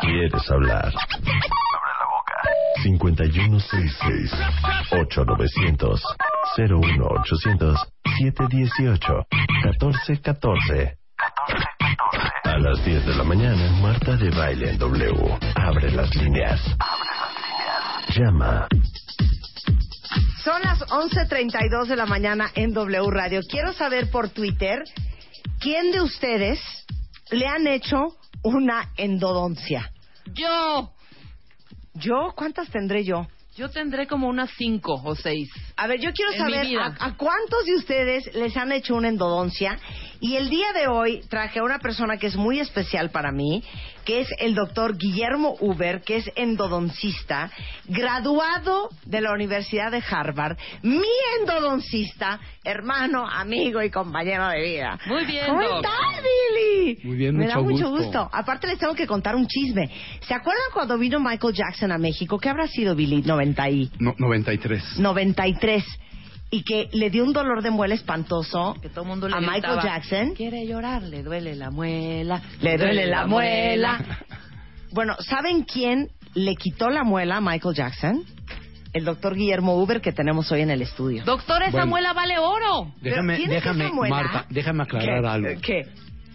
¿Quieres hablar? Abre la boca. 5166-8900. 01800 718 1414 A las 10 de la mañana, Marta de Baile en W. Abre las líneas. Llama. Son las 11.32 de la mañana en W Radio. Quiero saber por Twitter, ¿quién de ustedes le han hecho una endodoncia? Yo. ¿Yo? ¿Cuántas tendré yo? Yo tendré como unas cinco o seis. A ver, yo quiero En mi saber vida. a, a cuántos de ustedes les han hecho una endodoncia. Y el día de hoy traje a una persona que es muy especial para mí, que es el doctor Guillermo Uber, que es endodoncista, graduado de la Universidad de Harvard, mi endodoncista, hermano, amigo y compañero de vida. Muy bien, ¿Cómo estás, Billy? Muy bien, Me mucho da mucho gusto. gusto. Aparte les tengo que contar un chisme. ¿Se acuerdan cuando vino Michael Jackson a México? ¿Qué habrá sido, Billy? 90 y... No, 93. 93 y que le dio un dolor de muela espantoso Que todo el mundo le a Michael gritaba, Jackson. Quiere llorar, le duele la muela. Le duele la muela. Bueno, ¿saben quién le quitó la muela a Michael Jackson? El doctor Guillermo Uber que tenemos hoy en el estudio. Doctor, esa Bueno. muela vale oro. Déjame, ¿tienes déjame? Marta, déjame aclarar ¿Qué? algo. ¿Qué?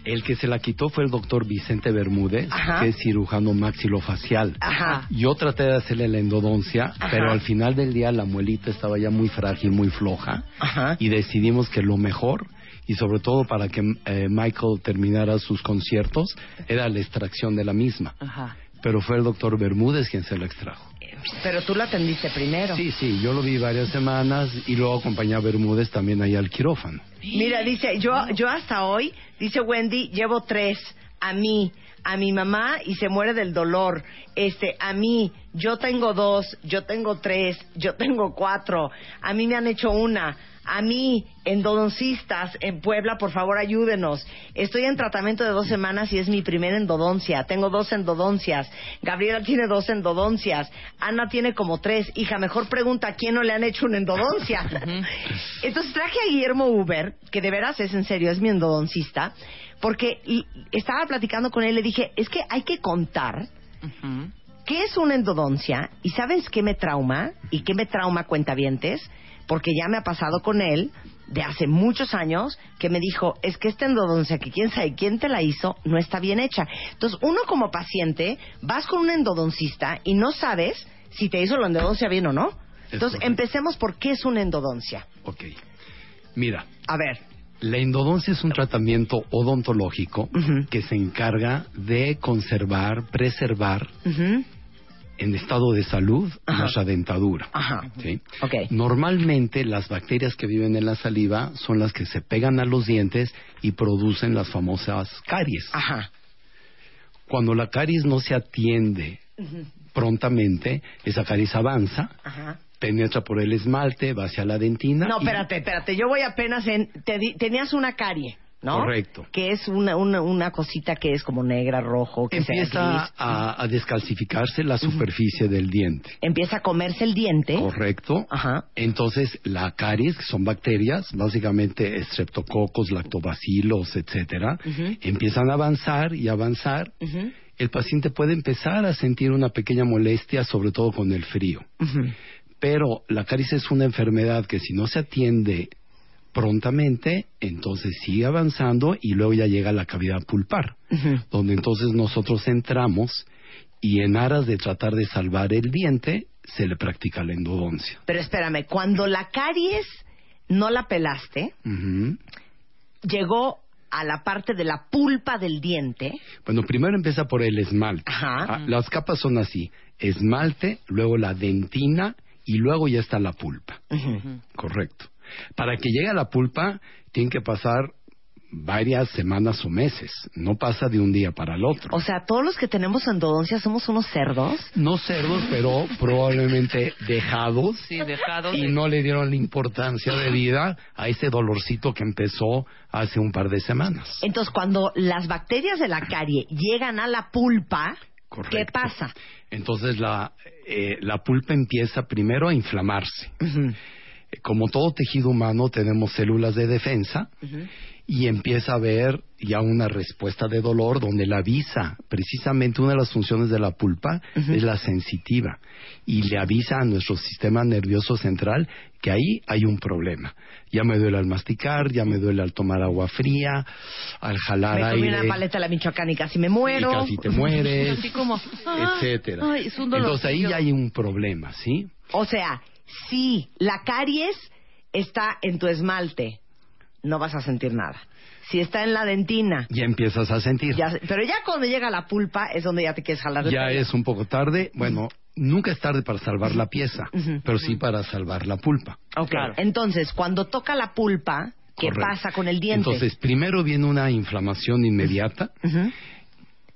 El que se la quitó fue el doctor Vicente Bermúdez, Ajá. que es cirujano maxilofacial. Ajá. Yo traté de hacerle la endodoncia, Ajá. pero al final del día la muelita estaba ya muy frágil, muy floja, Ajá. y decidimos que lo mejor, y sobre todo para que eh, Michael terminara sus conciertos, era la extracción de la misma. Ajá. Pero fue el doctor Bermúdez quien se la extrajo. Pero tú la atendiste primero. Sí, sí, yo lo vi varias semanas y luego acompañé a Bermúdez también ahí al quirófano. Mira, dice, yo, yo hasta hoy, dice Wendy, llevo tres. A mí, a mi mamá y se muere del dolor. Este, a mí, yo tengo dos, yo tengo tres, yo tengo cuatro. A mí me han hecho una. A mí, endodoncistas en Puebla, por favor ayúdenos. Estoy en tratamiento de dos semanas y es mi primera endodoncia. Tengo dos endodoncias. Gabriela tiene dos endodoncias. Ana tiene como tres. Hija, mejor pregunta a quién no le han hecho una endodoncia. Entonces traje a Guillermo Uber, que de veras es en serio, es mi endodoncista, porque y- estaba platicando con él, le dije, es que hay que contar. Qué es una endodoncia y sabes qué me trauma y qué me trauma cuentavientes, porque ya me ha pasado con él de hace muchos años que me dijo, es que esta endodoncia que quién sabe quién te la hizo no está bien hecha. Entonces, uno como paciente vas con un endodoncista y no sabes si te hizo la endodoncia bien o no. Entonces, correcto. empecemos por qué es una endodoncia. Ok. Mira, A ver, la endodoncia es un tratamiento odontológico que se encarga de conservar, preservar. En estado de salud Ajá. nuestra dentadura. Ajá. ¿sí? Normalmente las bacterias que viven en la saliva son las que se pegan a los dientes y producen las famosas caries. Ajá. Cuando la caries no se atiende prontamente, esa caries avanza, Ajá. penetra por el esmalte, va hacia la dentina. No, y- espérate, espérate. Yo voy apenas en. te di- tenías una carie, ¿no? Correcto. Que es una, una, una cosita que es como negra, rojo, que Empieza a, a descalcificarse la superficie del diente. Empieza a comerse el diente. Correcto. Ajá. Entonces, la caries, que son bacterias, básicamente estreptococos, lactobacilos, etcétera, empiezan a avanzar y avanzar. El paciente puede empezar a sentir una pequeña molestia, sobre todo con el frío. Pero la caries es una enfermedad que si no se atiende prontamente, entonces sigue avanzando y luego ya llega a la cavidad pulpar, donde entonces nosotros entramos y en aras de tratar de salvar el diente, se le practica la endodoncia. Pero espérame, cuando la caries no la pelaste, llegó a la parte de la pulpa del diente. Bueno, primero empieza por el esmalte. Ajá. Ah, Las capas son así, esmalte, luego la dentina y luego ya está la pulpa. Correcto. Para que llegue a la pulpa, tienen que pasar varias semanas o meses. No pasa de un día para el otro. O sea, todos los que tenemos endodoncia somos unos cerdos. no cerdos, pero probablemente dejados Sí, dejado y de... no le dieron la importancia de vida a ese dolorcito que empezó hace un par de semanas. Entonces, cuando las bacterias de la carie llegan a la pulpa, Correcto. ¿qué pasa? Entonces la, eh, la pulpa empieza primero a inflamarse. Eh, Como todo tejido humano tenemos células de defensa y empieza a ver ya una respuesta de dolor donde la avisa, precisamente una de las funciones de la pulpa es la sensitiva y le avisa a nuestro sistema nervioso central que ahí hay un problema. Ya me duele al masticar, ya me duele al tomar agua fría, al jalar Me comí aire. una paleta la Michoacán y casi me muero. Y casi te mueres, Así como, ah, etcétera. ay, es un dolor. Entonces ahí ya hay un problema, ¿sí? O sea, si la caries está en tu esmalte, no vas a sentir nada. Si está en la dentina, Ya empiezas a sentir. ya, pero ya cuando llega la pulpa es donde ya te quieres jalar de ya es un poco tarde. Bueno, nunca es tarde para salvar la pieza, pero sí para salvar la pulpa. Ok, Claro. entonces cuando toca la pulpa, ¿qué Correcto. pasa con el diente? Entonces, primero viene una inflamación inmediata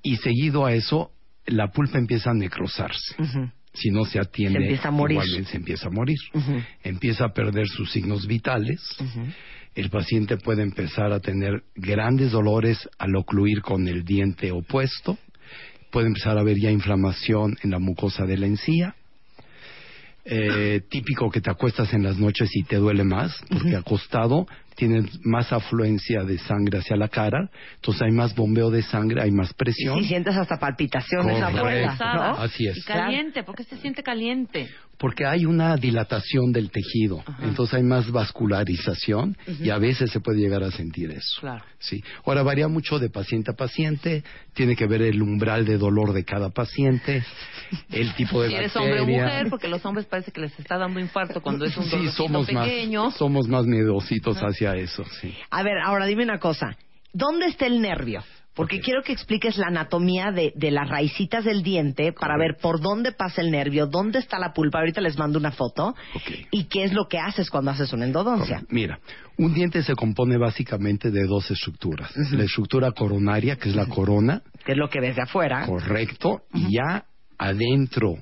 y seguido a eso, la pulpa empieza a necrosarse. Si no se atiende, Se empieza a morir. igualmente se empieza a morir. Empieza a perder sus signos vitales. El paciente puede empezar a tener grandes dolores al ocluir con el diente opuesto. Puede empezar a haber ya inflamación en la mucosa de la encía. Eh, típico que te acuestas en las noches y te duele más, porque acostado tienes más afluencia de sangre hacia la cara, entonces hay más bombeo de sangre, hay más Y presión. si sientes hasta palpitaciones afuera. ¿no? Así es. Y caliente, ¿por qué se siente caliente? Porque hay una dilatación del tejido, Ajá. entonces hay más vascularización y a veces se puede llegar a sentir eso. Claro. Sí. Ahora varía mucho de paciente a paciente, tiene que ver el umbral de dolor de cada paciente, el tipo de Si eres bacteria. hombre o mujer, porque los hombres parece que les está dando infarto cuando es un sí, dolorcito somos pequeño. más, somos más miedositos hacia eso, sí. A ver, ahora dime una cosa. ¿Dónde está el nervio? Porque quiero que expliques la anatomía de, de las raicitas del diente para ver por dónde pasa el nervio, dónde está la pulpa. Ahorita les mando una foto. Y qué es lo que haces cuando haces una endodoncia. Mira, un diente se compone básicamente de dos estructuras. La estructura coronaria, que es la corona, Que es lo que ves de afuera. correcto, y ya adentro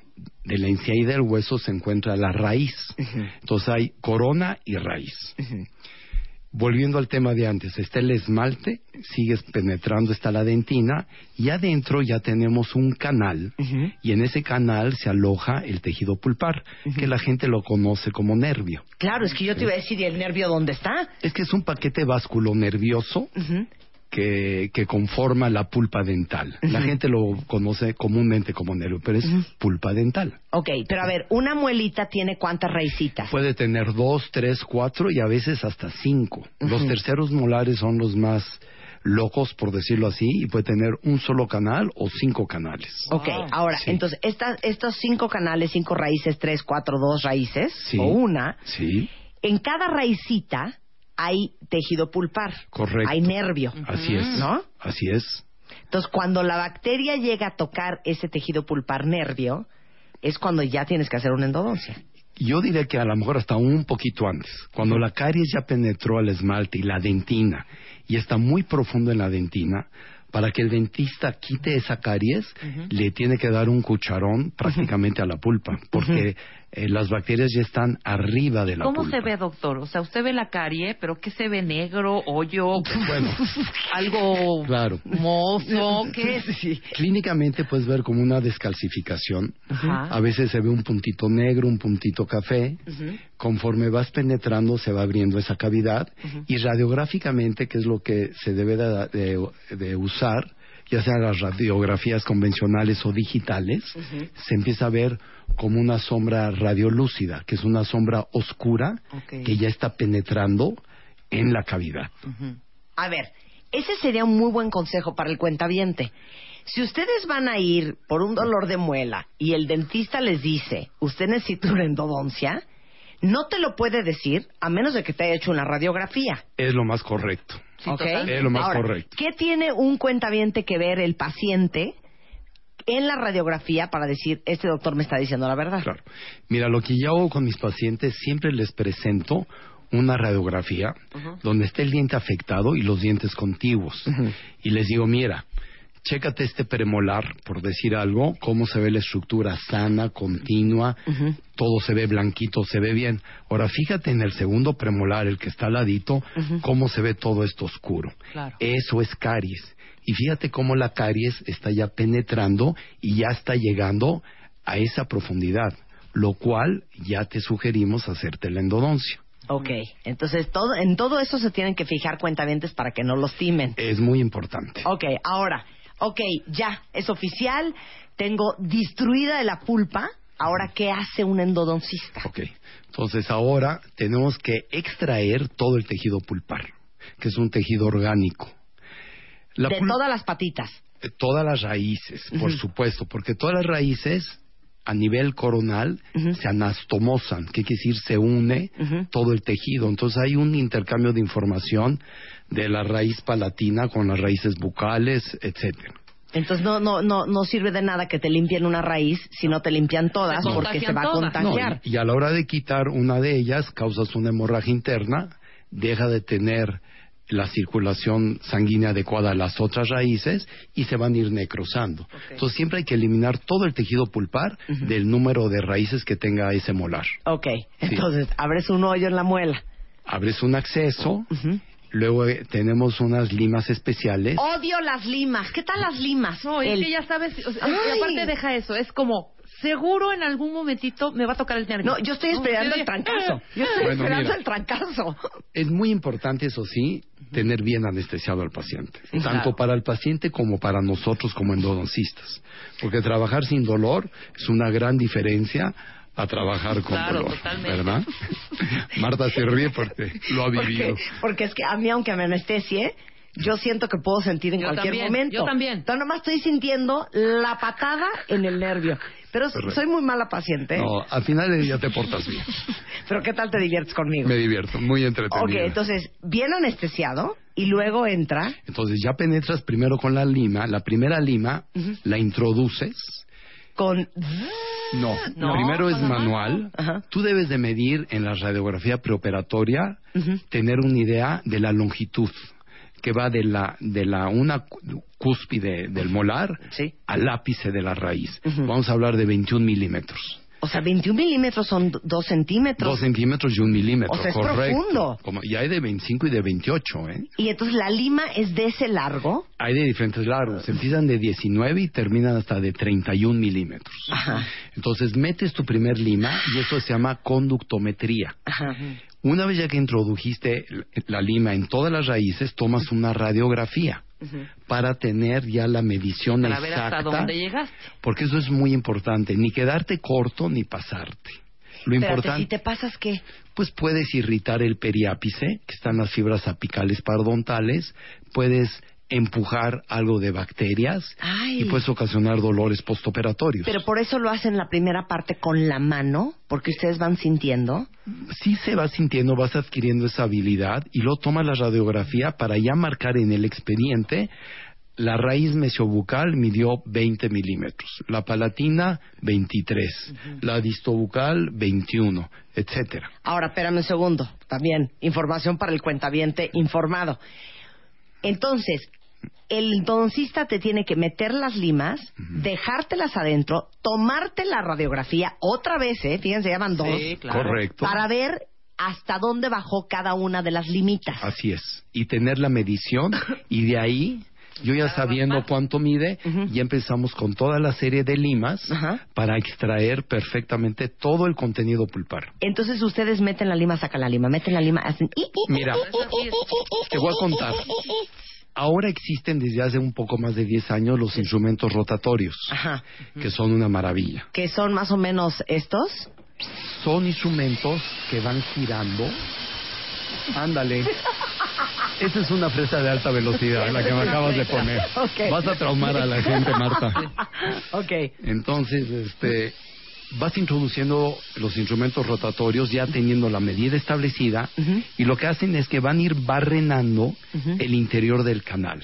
de la encía y del hueso se encuentra la raíz. Entonces hay corona y raíz. Volviendo al tema de antes, está el esmalte, sigues penetrando, está la dentina, y adentro ya tenemos un canal, y en ese canal se aloja el tejido pulpar, que la gente lo conoce como nervio. Claro, es que yo te iba a decir, ¿y el nervio dónde está? Es que es un paquete vasculonervioso Ujú. Que, que conforma la pulpa dental. La gente lo conoce comúnmente como nervio, pero es pulpa dental. Ok, pero a ver, una muelita tiene cuántas raicitas. Puede tener dos, tres, cuatro y a veces hasta cinco. Los terceros molares son los más locos, por decirlo así, y puede tener un solo canal o cinco canales. Ok, Wow. ahora, Sí. entonces, estas, estos cinco canales, cinco raíces, tres, cuatro, dos raíces, Sí. o una, Sí, en cada raicita hay tejido pulpar. Correcto. Hay nervio. así es. ¿No? Así es. Entonces, cuando la bacteria llega a tocar ese tejido pulpar nervio, es cuando ya tienes que hacer una endodoncia. Yo diría que a lo mejor hasta un poquito antes, cuando la caries ya penetró al esmalte y la dentina y está muy profundo en la dentina, para que el dentista quite esa caries, le tiene que dar un cucharón prácticamente a la pulpa, porque eh, las bacterias ya están arriba de la ¿Cómo pulpa. se ve, doctor? O sea, usted ve la carie, pero ¿qué se ve? ¿Negro? ¿Hoyo? Bueno, ¿Algo Claro. mozo? ¿Qué es? Clínicamente puedes ver como una descalcificación. Ajá. A veces se ve un puntito negro, un puntito café. Conforme vas penetrando se va abriendo esa cavidad y radiográficamente, que es lo que se debe de, de- de usar, ya sean las radiografías convencionales o digitales, se empieza a ver como una sombra radiolúcida, que es una sombra oscura que ya está penetrando en la cavidad. A ver, ese sería un muy buen consejo para el cuentaviente. Si ustedes van a ir por un dolor de muela y el dentista les dice, usted necesita una endodoncia, no te lo puede decir a menos de que te haya hecho una radiografía. Es lo más correcto. Sí. Es lo más Ahora, correcto. ¿Qué tiene un cuentaviente que ver el paciente en la radiografía para decir, este doctor me está diciendo la verdad? Claro. Mira, lo que yo hago con mis pacientes, siempre les presento una radiografía donde está el diente afectado y los dientes contiguos. Y les digo, mira, chécate este premolar, por decir algo, cómo se ve la estructura sana, continua, todo se ve blanquito, se ve bien. Ahora fíjate en el segundo premolar, el que está al ladito, cómo se ve todo esto oscuro. Claro. Eso es caries. Y fíjate cómo la caries está ya penetrando y ya está llegando a esa profundidad, lo cual ya te sugerimos hacerte la endodoncia. Ok, entonces todo, en todo eso se tienen que fijar cuentavientes para que no los timen. Es muy importante. Ok, ahora, ok, ya, es oficial, tengo destruida la pulpa, ahora, ¿qué hace un endodoncista? Ok, entonces ahora tenemos que extraer todo el tejido pulpar, que es un tejido orgánico. La de todas las patitas. eh, todas las raíces, por supuesto, porque todas las raíces a nivel coronal se anastomosan, que quiere decir se une todo el tejido. Entonces hay un intercambio de información de la raíz palatina con las raíces bucales, etcétera. Entonces no, no, no, no sirve de nada que te limpien una raíz si no te limpian todas Se porque se va a. No, contagiar. y, y a la hora de quitar una de ellas causas una hemorragia interna, deja de tener la circulación sanguínea adecuada a las otras raíces y se van a ir necrosando. Entonces siempre hay que eliminar todo el tejido pulpar del número de raíces que tenga ese molar. Ok, entonces abres un hoyo en la muela. Abres un acceso, luego eh, tenemos unas limas especiales. Odio las limas. ¿Qué tal las limas? No, es que ya sabes, o sea, Ay. y aparte deja eso, es como, seguro en algún momentito me va a tocar el nervio. No, yo estoy esperando el trancazo. Yo estoy Bueno, esperando mira. el trancazo. Es muy importante, eso sí, tener bien anestesiado al paciente, Sí, tanto claro. para el paciente como para nosotros como endodoncistas, porque trabajar sin dolor es una gran diferencia a trabajar con Claro, dolor, totalmente. ¿verdad? Marta se ríe porque lo ha vivido. Porque, porque es que a mí, aunque me anestesie, yo siento que puedo sentir en Yo cualquier también, momento. yo también. Entonces nomás estoy sintiendo la patada en el nervio. Pero Correcto. soy muy mala paciente. No, al final del día te portas bien. Pero ¿qué tal te diviertes conmigo? Me divierto, muy entretenido. Ok, entonces, bien anestesiado y luego entra... Entonces ya penetras primero con la lima, la primera lima la introduces. con... No, No, primero es manual. Ajá. Tú debes de medir en la radiografía preoperatoria, Ujú. tener una idea de la longitud que va de la de la una cúspide del molar Sí. al ápice de la raíz. Ujú. Vamos a hablar de 21 milímetros. O sea, 21 milímetros son 2 centímetros. Dos centímetros y un milímetro, O sea, es correcto. profundo. Como, y hay de 25 y de 28, ¿eh? Y entonces la lima es de ese largo. Hay de diferentes largos. Empiezan de 19 y terminan hasta de 31 milímetros. Ajá. Entonces metes tu primer lima y eso se llama conductometría. Ajá. Una vez ya que introdujiste la lima en todas las raíces, tomas una radiografía para tener ya la medición para ver exacta. hasta dónde llegaste. Porque eso es muy importante, ni quedarte corto ni pasarte. Lo Espérate, importante, si te pasas, ¿qué? pues puedes irritar el periápice, que están las fibras apicales parodontales, puedes empujar algo de bacterias Ay. y puedes ocasionar dolores postoperatorios. Pero por eso lo hacen la primera parte con la mano, porque ustedes van sintiendo. sí se va sintiendo, vas adquiriendo esa habilidad y luego tomas la radiografía para ya marcar en el expediente la raíz mesiobucal midió 20 milímetros, la palatina 23, la distobucal 21, etcétera. Ahora, espérame un segundo. También, información para el cuentaviente informado. Entonces, el endodoncista te tiene que meter las limas, dejártelas adentro, tomarte la radiografía otra vez, ¿eh? Fíjense, ya van dos. Sí, claro. Correcto. Para ver hasta dónde bajó cada una de las limitas. Así es. Y tener la medición y de ahí, yo ya sabiendo cuánto mide, ya empezamos con toda la serie de limas para extraer perfectamente todo el contenido pulpar. Entonces ustedes meten la lima, sacan la lima, meten la lima, hacen... Mira, te voy a contar. Ahora existen desde hace un poco más de 10 años los instrumentos rotatorios, Ajá. que son una maravilla. Que son más o menos estos. Son instrumentos que van girando. Ándale. Esa es una fresa de alta velocidad, la que me acabas de poner. Vas a traumar a la gente, Marta. ok. Entonces, este, vas introduciendo los instrumentos rotatorios ya teniendo la medida establecida y lo que hacen es que van a ir barrenando el interior del canal.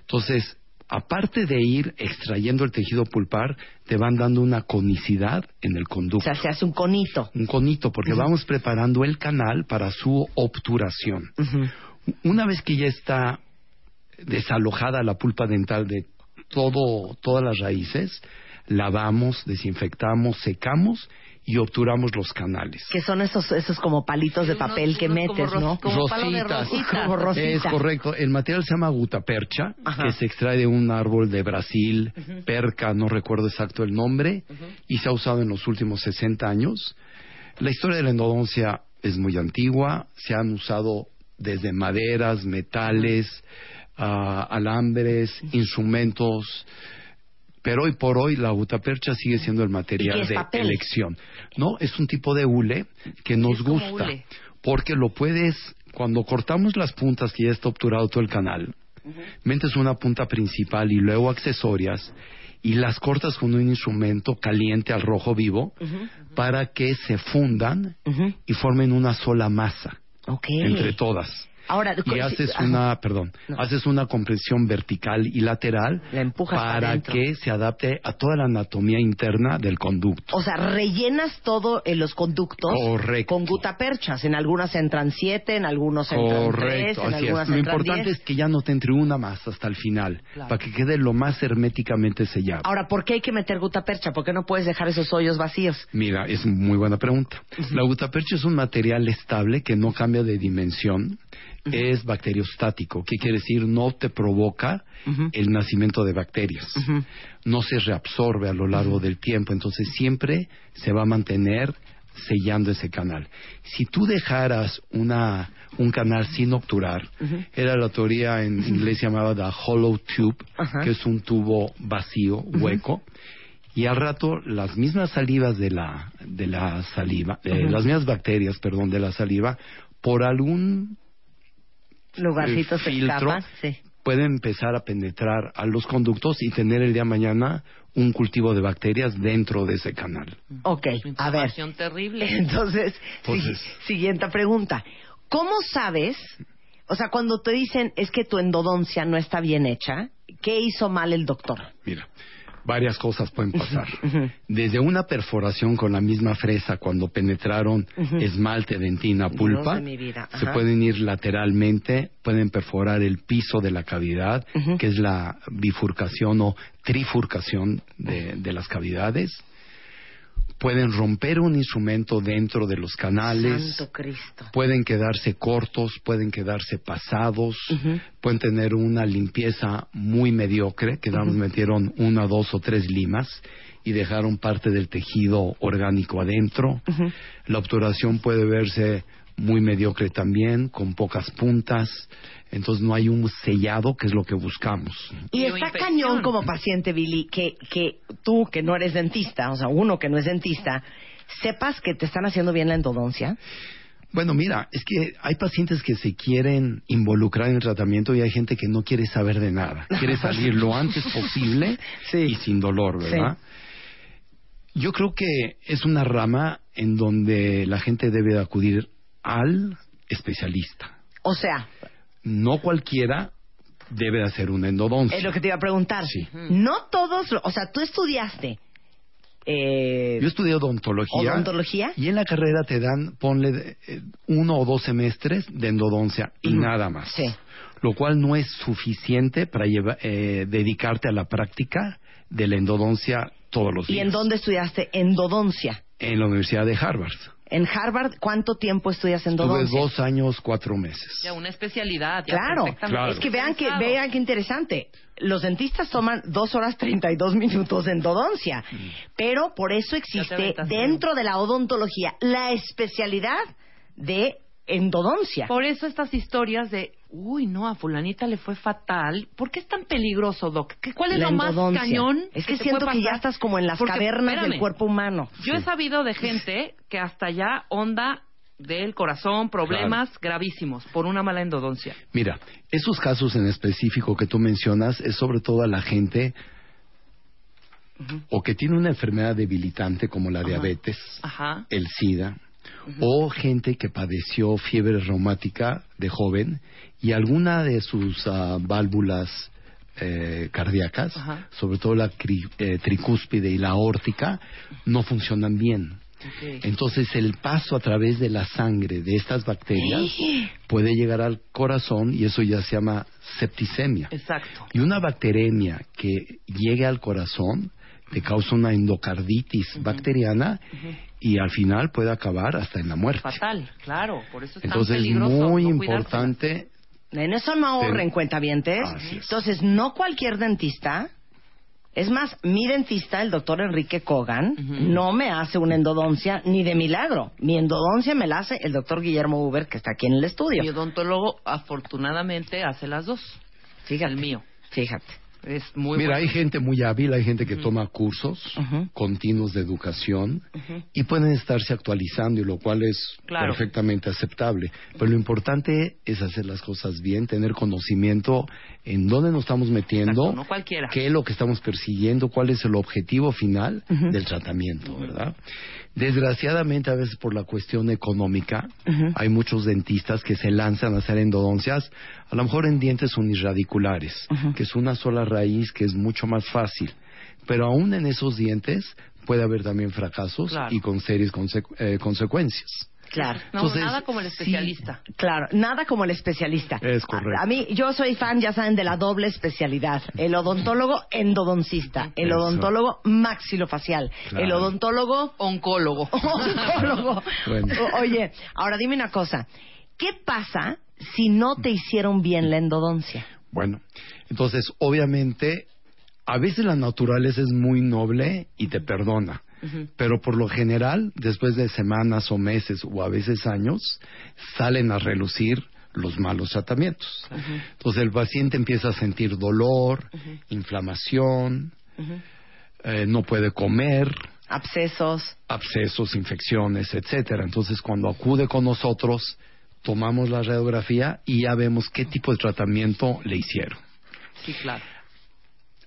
Entonces, aparte de ir extrayendo el tejido pulpar, te van dando una conicidad en el O conducto. sea, se hace un conito. un conito, porque vamos preparando el canal para su obturación. Una vez que ya está desalojada la pulpa dental de todo, todas las raíces, lavamos, desinfectamos, secamos y obturamos los canales. Que son esos, esos como palitos de Unos- papel que unos metes, ¿no? como palo de Rositas. rosita. Como rosita. Es correcto. El material se llama gutapercha, Ajá. que se extrae de un árbol de Brasil, perca, no recuerdo exacto el nombre, y se ha usado en los últimos 60 años. La historia de la endodoncia es muy antigua, se han usado desde maderas, metales, ah, alambres, instrumentos, pero hoy por hoy la gutapercha sigue siendo el ¿Y qué material de papel? elección. No, es un tipo de hule que nos gusta, hule. porque lo puedes, cuando cortamos las puntas que ya está obturado todo el canal, metes una punta principal y luego accesorias y las cortas con un instrumento caliente al rojo vivo para que se fundan y formen una sola masa entre todas. Ahora, Y haces ajá. una, perdón, No. haces una compresión vertical y lateral La para para que se adapte a toda la anatomía interna del conducto. O sea, rellenas todo en los conductos Correcto. con gutaperchas. En algunas entran siete, en algunos entran tres, Correcto, en así es. algunas Lo entran importante diez. es que ya no te entre una más hasta el final, Claro. para que quede lo más herméticamente sellado. Ahora, ¿por qué hay que meter gutapercha? ¿Por qué no puedes dejar esos hoyos vacíos? Mira, es muy buena pregunta. La gutapercha es un material estable que no cambia de dimensión. Es bacteriostático, que quiere decir no te provoca el nacimiento de bacterias. No se reabsorbe a lo largo del tiempo, entonces siempre se va a mantener sellando ese canal. Si tú dejaras una, un canal sin obturar, era la teoría en inglés llamada the hollow tube, que es un tubo vacío, hueco, y al rato las mismas salivas de la, de la saliva, eh, las mismas bacterias, perdón, de la saliva, por algún Lugarcitos el se filtro escapan. Sí. pueden empezar a penetrar a los conductos y tener el día de mañana un cultivo de bacterias dentro de ese canal. Ok, a ver. Terrible. Entonces, siguiente pregunta. ¿Cómo sabes? O sea, cuando te dicen es que tu endodoncia no está bien hecha, ¿qué hizo mal el doctor? Mira, varias cosas pueden pasar. Desde una perforación con la misma fresa cuando penetraron esmalte, dentina, pulpa, de se pueden ir lateralmente, pueden perforar el piso de la cavidad, que es la bifurcación o trifurcación de, de las cavidades. Pueden romper un instrumento dentro de los canales. Santo Cristo. pueden quedarse cortos, pueden quedarse pasados, pueden tener una limpieza muy mediocre, que nada más metieron una, dos o tres limas y dejaron parte del tejido orgánico adentro. La obturación puede verse muy mediocre también, con pocas puntas, entonces no hay un sellado, que es lo que buscamos. Y está infección. cañón como paciente, Billy, que, que tú, que no eres dentista, o sea, uno que no es dentista, sepas que te están haciendo bien la endodoncia. Bueno, mira, es que hay pacientes que se quieren involucrar en el tratamiento y hay gente que no quiere saber de nada. Quiere salir lo antes posible Sí. y sin dolor, ¿verdad? Yo creo que es una rama en donde la gente debe de acudir al especialista. O sea, No cualquiera debe de hacer una endodoncia. es lo que te iba a preguntar. Sí. No todos, o sea, tú estudiaste eh, Yo estudié odontología. odontología. Y en la carrera te dan, ponle eh, uno o dos semestres de endodoncia y nada más. Sí. Lo cual no es suficiente para lleva- eh, dedicarte a la práctica de la endodoncia todos los ¿Y días. en dónde estudiaste endodoncia? En la Universidad de Harvard. En Harvard, ¿cuánto tiempo estudias Estuve endodoncia? dos años, cuatro meses. Ya una especialidad. ya Claro, Claro. es que vean que vean qué interesante. Los dentistas toman dos horas treinta y dos minutos de endodoncia, pero por eso existe dentro de la odontología la especialidad de endodoncia. Por eso estas historias de, uy, no, a fulanita le fue fatal. ¿Por qué es tan peligroso, Doc? ¿Qué- ¿Cuál es La lo más cañón? Es que siento que ya estás como en las Porque, cavernas del cuerpo humano. Yo he sabido de gente que hasta ya onda del corazón, problemas gravísimos por una mala endodoncia. Mira, esos casos en específico que tú mencionas es sobre todo a la gente o que tiene una enfermedad debilitante como la diabetes, Ajá. el SIDA, o gente que padeció fiebre reumática de joven y alguna de sus ah, válvulas eh, cardíacas, sobre todo la eh, tricúspide y la aórtica, no funcionan bien. Entonces el paso a través de la sangre de estas bacterias puede llegar al corazón y eso ya se llama septicemia. Exacto. Y una bacteremia que llegue al corazón te causa una endocarditis bacteriana y al final puede acabar hasta en la muerte. Fatal, claro. Por eso es tan Entonces es peligroso muy no importante. En eso no ahorren cuentavientes. Es. Entonces, no cualquier dentista Es más, mi dentista, el doctor Enrique Kogan, no me hace una endodoncia ni de milagro. Mi endodoncia me la hace el doctor Guillermo Uber, que está aquí en el estudio. Mi odontólogo, afortunadamente, hace las dos. Fíjate. El mío. Fíjate. Es muy Mira, bueno. hay gente muy hábil, hay gente que toma cursos continuos de educación y pueden estarse actualizando, y lo cual es Claro. perfectamente aceptable. Pero lo importante es hacer las cosas bien, tener conocimiento en dónde nos estamos metiendo, Exacto, no cualquiera. qué es lo que estamos persiguiendo, cuál es el objetivo final del tratamiento, ¿verdad? Desgraciadamente, a veces por la cuestión económica, hay muchos dentistas que se lanzan a hacer endodoncias, a lo mejor en dientes unirradiculares, que es una sola raíz que es mucho más fácil. Pero aún en esos dientes puede haber también fracasos Claro. y con serias eh, consecuencias. Claro. No, Entonces, nada como el sí. especialista. Claro, nada como el especialista. Es correcto. A, a mí, yo soy fan, ya saben, de la doble especialidad. El odontólogo endodoncista, el Eso. odontólogo maxilofacial, Claro. el odontólogo Oncólogo. oncólogo. Bueno. O- Oye, ahora dime una cosa. ¿Qué pasa si no te hicieron bien la endodoncia? Bueno, entonces, obviamente, a veces la naturaleza es muy noble y te perdona. Pero por lo general, después de semanas o meses o a veces años, salen a relucir los malos tratamientos. Entonces el paciente empieza a sentir dolor, inflamación, eh, no puede comer, Abscesos. abscesos, infecciones, etcétera. Entonces, cuando acude con nosotros, tomamos la radiografía y ya vemos qué tipo de tratamiento le hicieron. Sí, claro.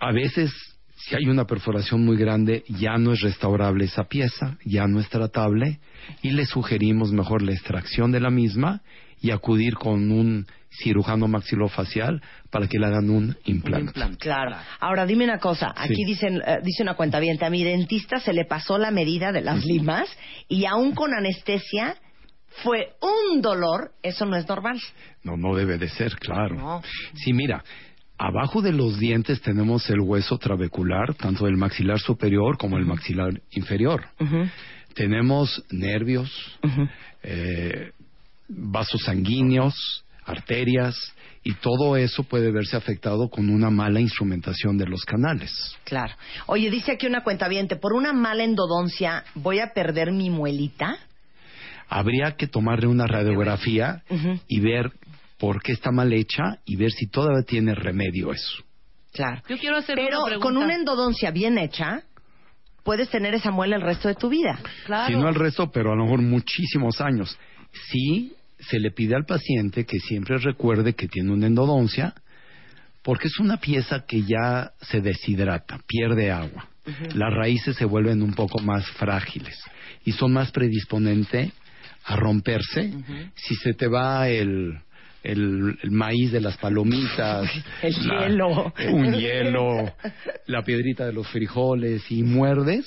A veces, si hay una perforación muy grande, ya no es restaurable esa pieza, ya no es tratable y le sugerimos mejor la extracción de la misma y acudir con un cirujano maxilofacial para que le hagan un Un implante. Claro. Ahora dime una cosa. Aquí Sí. dicen, eh, dice una cuenta a mi dentista se le pasó la medida de las limas y aún con anestesia fue un dolor. Eso no es normal. No, no debe de ser, claro. No. Sí, mira, abajo de los dientes tenemos el hueso trabecular, tanto el maxilar superior como el maxilar inferior. Tenemos nervios, eh, vasos sanguíneos, arterias, y todo eso puede verse afectado con una mala instrumentación de los canales. Claro. Oye, dice aquí una cuenta por una mala endodoncia voy a perder mi muelita. Habría que tomarle una radiografía y ver por qué está mal hecha y ver si todavía tiene remedio eso. Claro. Yo quiero hacer Pero una pregunta. con una endodoncia bien hecha, puedes tener esa muela el resto de tu vida. Claro. Si no el resto, pero a lo mejor muchísimos años. Sí se le pide al paciente que siempre recuerde que tiene una endodoncia, porque es una pieza que ya se deshidrata, pierde agua. Las raíces se vuelven un poco más frágiles y son más predisponentes a romperse si se te va el, el, el maíz de las palomitas, El hielo. un hielo, la piedrita de los frijoles y muerdes,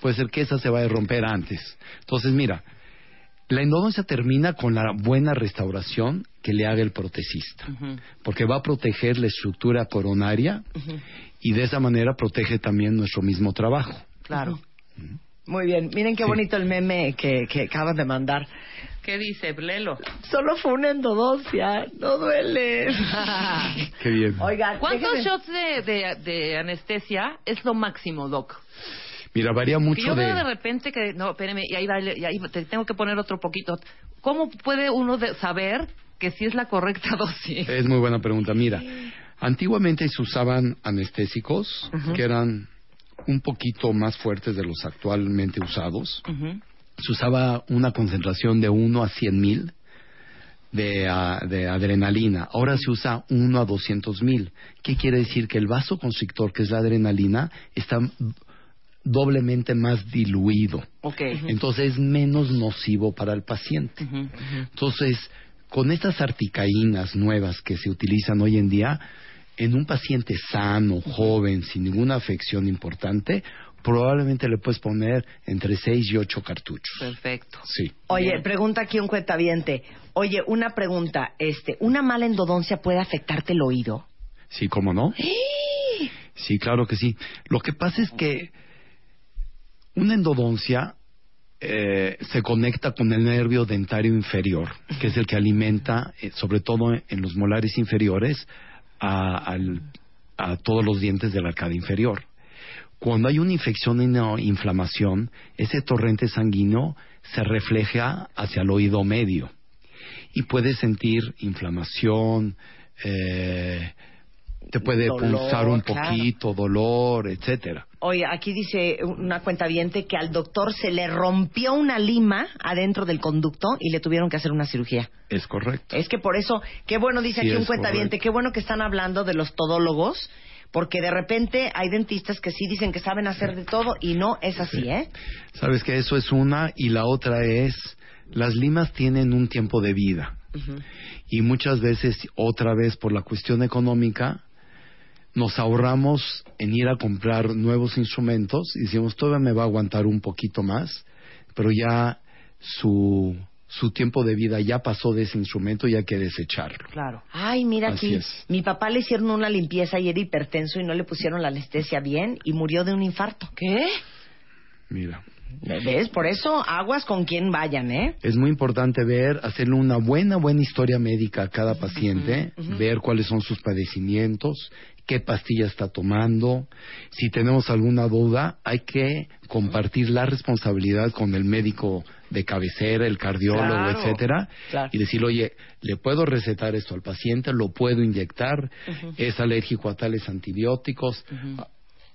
puede ser que esa se vaya a romper antes. Entonces, mira, la endodoncia termina con la buena restauración que le haga el protecista, porque va a proteger la estructura coronaria y de esa manera protege también nuestro mismo trabajo. Claro. Muy bien. Miren qué Sí. bonito el meme que, que acaban de mandar. ¿Qué dice Blelo? Solo fue una endodoncia. No duele. Qué bien. Oigan, ¿Cuántos shots de, de, de anestesia es lo máximo, Doc? Mira, varía Que mucho yo de... veo de repente que, no, espérame, y ahí, va, y ahí te tengo que poner otro poquito. ¿Cómo puede uno de- saber que sí es la correcta dosis? Es muy buena pregunta. Mira, antiguamente se usaban anestésicos que eran un poquito más fuertes de los actualmente usados. Se usaba una concentración de 1 a 100 mil de, ah, de adrenalina. Ahora se usa 1 a 200 mil. ¿Qué quiere decir? Que el vasoconstrictor, que es la adrenalina, está doblemente más diluido. Ok. Entonces es menos nocivo para el paciente. Entonces, con estas articaínas nuevas que se utilizan hoy en día, en un paciente sano, joven, sin ninguna afección importante, probablemente le puedes poner entre 6 y 8 cartuchos. Perfecto. Sí. Oye, pregunta aquí un cuentaviente. Oye, una pregunta. Este, ¿Una mala endodoncia puede afectarte el oído? Sí, ¿cómo no? Sí, claro que sí. Lo que pasa es que una endodoncia eh, se conecta con el nervio dentario inferior, que es el que alimenta, eh, sobre todo en los molares inferiores, a, al- a todos los dientes de la arcada inferior. Cuando hay una infección y una inflamación, ese torrente sanguíneo se refleja hacia el oído medio y puedes sentir inflamación, eh, te puede Dolor, pulsar un claro. poquito, dolor, etcétera. Oye, aquí dice una cuenta que al doctor se le rompió una lima adentro del conducto y le tuvieron que hacer una cirugía. Es correcto. Es que por eso, qué bueno, dice Sí, aquí un cuenta correcto. qué bueno que están hablando de los todólogos, porque de repente hay dentistas que sí dicen que saben hacer de todo y no es así, ¿eh? Sabes que eso es una y la otra es las limas tienen un tiempo de vida y muchas veces otra vez por la cuestión económica nos ahorramos en ir a comprar nuevos instrumentos y decimos todavía me va a aguantar un poquito más pero ya su su tiempo de vida ya pasó de ese instrumento y hay que desecharlo Claro. Ay, mira Así aquí, es. mi papá le hicieron una limpieza y era hipertenso y no le pusieron la anestesia bien y murió de un infarto. ¿Qué? mira ¿Ves? Por eso aguas con quien vayan, ¿eh? Es muy importante ver, hacerle una buena, buena historia médica a cada paciente, ver cuáles son sus padecimientos, qué pastilla está tomando. Si tenemos alguna duda, hay que compartir la responsabilidad con el médico de cabecera, el cardiólogo, Claro, etcétera, claro. y decirle, oye, le puedo recetar esto al paciente, lo puedo inyectar, es alérgico a tales antibióticos.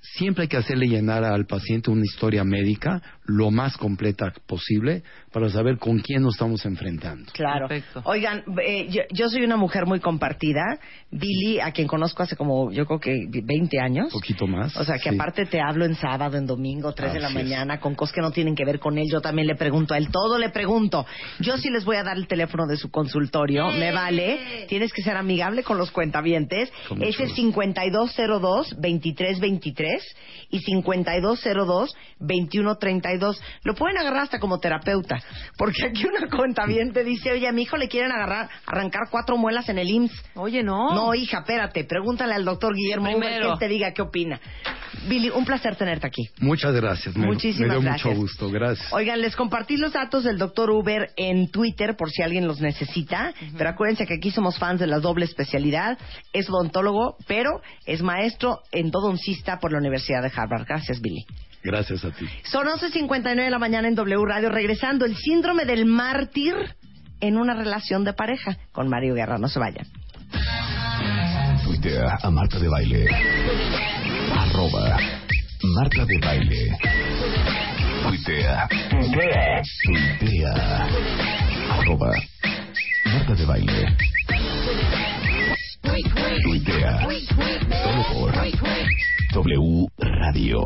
Siempre hay que hacerle llenar al paciente una historia médica lo más completa posible para saber con quién nos estamos enfrentando. Claro. Oigan, eh, yo, yo, soy una mujer muy compartida. Billy, a quien conozco hace como, yo creo que 20 años. Un Poquito más. O sea, que aparte te hablo en sábado, en domingo, 3 de la mañana, con cosas que no tienen que ver con él. Yo también le pregunto a él, todo le pregunto. Yo sí les voy a dar el teléfono de su consultorio, me vale. Tienes que ser amigable con los cuentavientes. Con es el 5202-2323 23 y 5202-2132. Lo pueden agarrar hasta como terapeuta, porque aquí una cuenta bien te dice, oye, a mi hijo le quieren agarrar, arrancar cuatro muelas en el IMSS. Oye, no. No, hija, espérate, pregúntale al doctor Guillermo que te diga qué opina. Billy, un placer tenerte aquí. Muchas gracias. Me, Muchísimas me dio gracias. mucho gusto. Gracias. Oigan, les compartí los datos del doctor Uber en Twitter por si alguien los necesita, pero acuérdense que aquí somos fans de la doble especialidad. Es odontólogo, pero es maestro endodoncista por la Universidad de Harvard. Gracias, Billy. Gracias a ti. Son 11.59 de la mañana en W Radio, regresando el síndrome del mártir en una relación de pareja con Mario Guerra. No se vayan. Tuitea a Marta de Baile. Arroba Marta de Baile. Tuitea. Tuitea. Arroba Marta de Baile. Tuitea. Solo por W Radio.